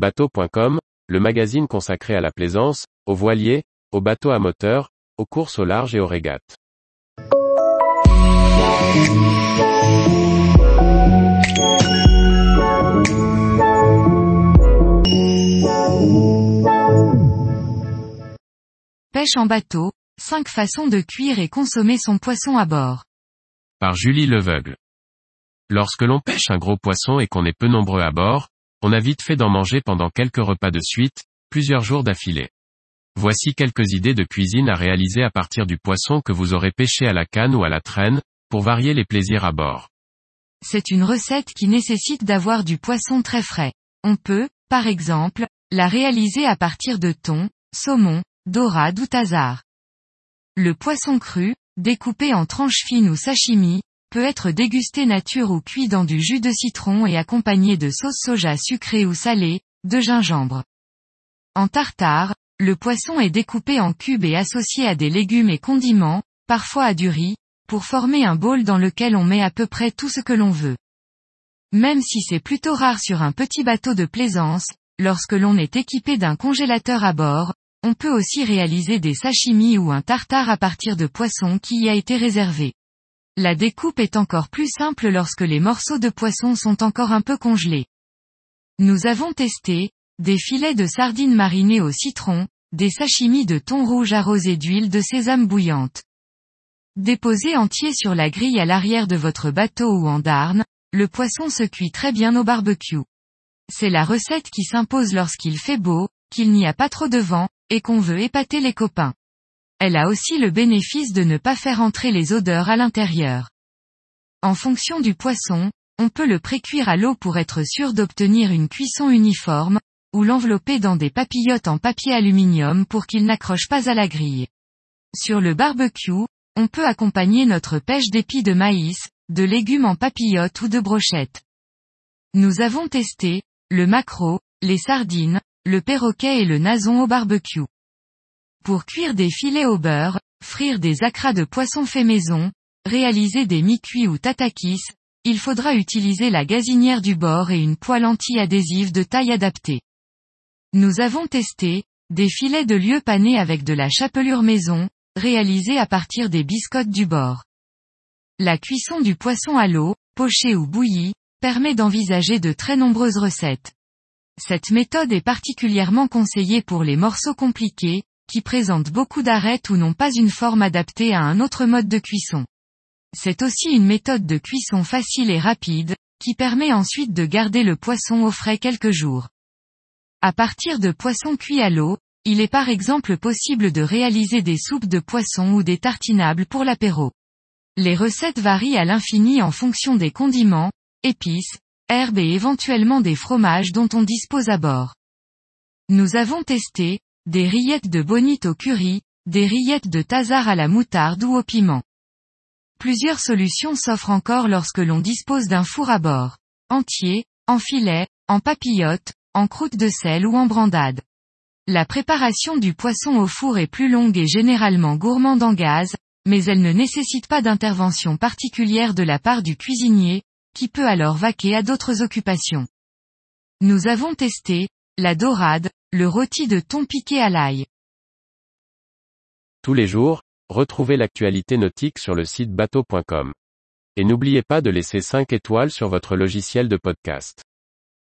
Bateau.com, le magazine consacré à la plaisance, aux voiliers, aux bateaux à moteur, aux courses au large et aux régates. Pêche en bateau, 5 façons de cuire et consommer son poisson à bord. Par Julie Leveugle. Lorsque l'on pêche un gros poisson et qu'on est peu nombreux à bord, on a vite fait d'en manger pendant quelques repas de suite, plusieurs jours d'affilée. Voici quelques idées de cuisine à réaliser à partir du poisson que vous aurez pêché à la canne ou à la traîne, pour varier les plaisirs à bord. C'est une recette qui nécessite d'avoir du poisson très frais. On peut, par exemple, la réaliser à partir de thon, saumon, dorade ou tazar. Le poisson cru, découpé en tranches fines ou sashimi, peut être dégusté nature ou cuit dans du jus de citron et accompagné de sauce soja sucrée ou salée, de gingembre. En tartare, le poisson est découpé en cubes et associé à des légumes et condiments, parfois à du riz, pour former un bol dans lequel on met à peu près tout ce que l'on veut. Même si c'est plutôt rare sur un petit bateau de plaisance, lorsque l'on est équipé d'un congélateur à bord, on peut aussi réaliser des sashimi ou un tartare à partir de poisson qui y a été réservé. La découpe est encore plus simple lorsque les morceaux de poisson sont encore un peu congelés. Nous avons testé, des filets de sardines marinées au citron, des sashimi de thon rouge arrosés d'huile de sésame bouillante. Déposé entier sur la grille à l'arrière de votre bateau ou en darne, le poisson se cuit très bien au barbecue. C'est la recette qui s'impose lorsqu'il fait beau, qu'il n'y a pas trop de vent, et qu'on veut épater les copains. Elle a aussi le bénéfice de ne pas faire entrer les odeurs à l'intérieur. En fonction du poisson, on peut le précuire à l'eau pour être sûr d'obtenir une cuisson uniforme, ou l'envelopper dans des papillotes en papier aluminium pour qu'il n'accroche pas à la grille. Sur le barbecue, on peut accompagner notre pêche d'épis de maïs, de légumes en papillotes ou de brochettes. Nous avons testé, le maquereau, les sardines, le perroquet et le nason au barbecue. Pour cuire des filets au beurre, frire des acras de poisson fait maison, réaliser des mi-cuits ou tatakis, il faudra utiliser la gazinière du bord et une poêle anti-adhésive de taille adaptée. Nous avons testé, des filets de lieu panés avec de la chapelure maison, réalisés à partir des biscottes du bord. La cuisson du poisson à l'eau, poché ou bouilli, permet d'envisager de très nombreuses recettes. Cette méthode est particulièrement conseillée pour les morceaux compliqués, qui présentent beaucoup d'arêtes ou n'ont pas une forme adaptée à un autre mode de cuisson. C'est aussi une méthode de cuisson facile et rapide, qui permet ensuite de garder le poisson au frais quelques jours. À partir de poissons cuits à l'eau, il est par exemple possible de réaliser des soupes de poisson ou des tartinables pour l'apéro. Les recettes varient à l'infini en fonction des condiments, épices, herbes et éventuellement des fromages dont on dispose à bord. Nous avons testé, des rillettes de bonite au curry, des rillettes de tazar à la moutarde ou au piment. Plusieurs solutions s'offrent encore lorsque l'on dispose d'un four à bord. Entier, en filet, en papillote, en croûte de sel ou en brandade. La préparation du poisson au four est plus longue et généralement gourmande en gaz, mais elle ne nécessite pas d'intervention particulière de la part du cuisinier, qui peut alors vaquer à d'autres occupations. Nous avons testé, la dorade, le rôti de thon piqué à l'ail. Tous les jours, retrouvez l'actualité nautique sur le site bateau.com. Et n'oubliez pas de laisser 5 étoiles sur votre logiciel de podcast.